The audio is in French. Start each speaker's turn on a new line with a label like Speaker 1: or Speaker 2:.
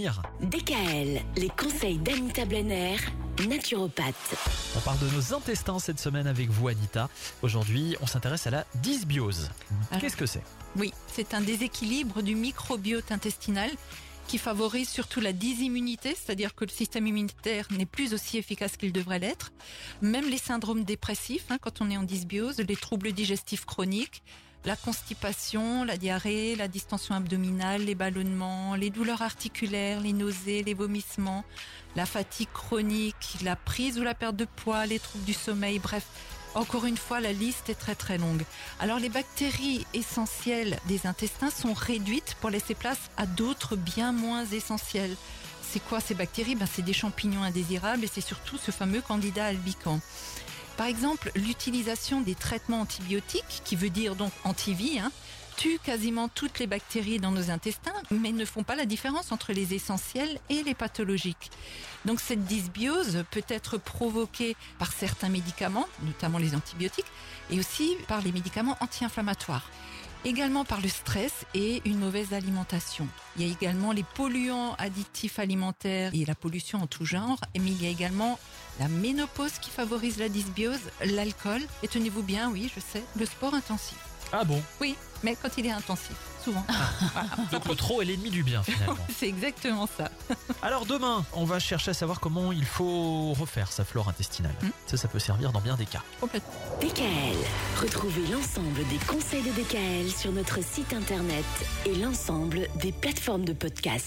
Speaker 1: DKL, les conseils d'Anita Blenner, naturopathe.
Speaker 2: On parle de nos intestins cette semaine avec vous, Anita. Aujourd'hui, on s'intéresse à la dysbiose.
Speaker 3: Ah.
Speaker 2: Qu'est-ce que c'est?
Speaker 3: Oui, c'est un déséquilibre du microbiote intestinal qui favorise surtout la dysimmunité, c'est-à-dire que le système immunitaire n'est plus aussi efficace qu'il devrait l'être. Même les syndromes dépressifs, hein, quand on est en dysbiose, les troubles digestifs chroniques, la constipation, la diarrhée, la distension abdominale, les ballonnements, les douleurs articulaires, les nausées, les vomissements, la fatigue chronique, la prise ou la perte de poids, les troubles du sommeil, bref. Encore une fois, la liste est très très longue. Alors les bactéries essentielles des intestins sont réduites pour laisser place à d'autres bien moins essentielles. C'est quoi ces bactéries? Ben, C'est des champignons indésirables et c'est surtout ce fameux candidat albicans. Par exemple, l'utilisation des traitements antibiotiques, qui veut dire donc antivie, hein, tue quasiment toutes les bactéries dans nos intestins, mais ne font pas la différence entre les essentiels et les pathologiques. Donc cette dysbiose peut être provoquée par certains médicaments, notamment les antibiotiques, et aussi par les médicaments anti-inflammatoires également par le stress et une mauvaise alimentation. Il y a également les polluants additifs alimentaires et la pollution en tout genre, mais il y a également la ménopause qui favorise la dysbiose, l'alcool, et tenez-vous bien, oui, je sais, le sport intensif.
Speaker 2: Ah bon?
Speaker 3: Oui, mais quand il est intensif, souvent.
Speaker 2: Donc le trop est l'ennemi du bien finalement.
Speaker 3: C'est exactement ça.
Speaker 2: Alors demain, on va chercher à savoir comment il faut refaire sa flore intestinale.
Speaker 3: Hmm.
Speaker 2: Ça, ça peut servir dans bien des cas.
Speaker 3: Complètement.
Speaker 1: DKL, retrouvez l'ensemble des conseils de DKL sur notre site internet et l'ensemble des plateformes de podcast.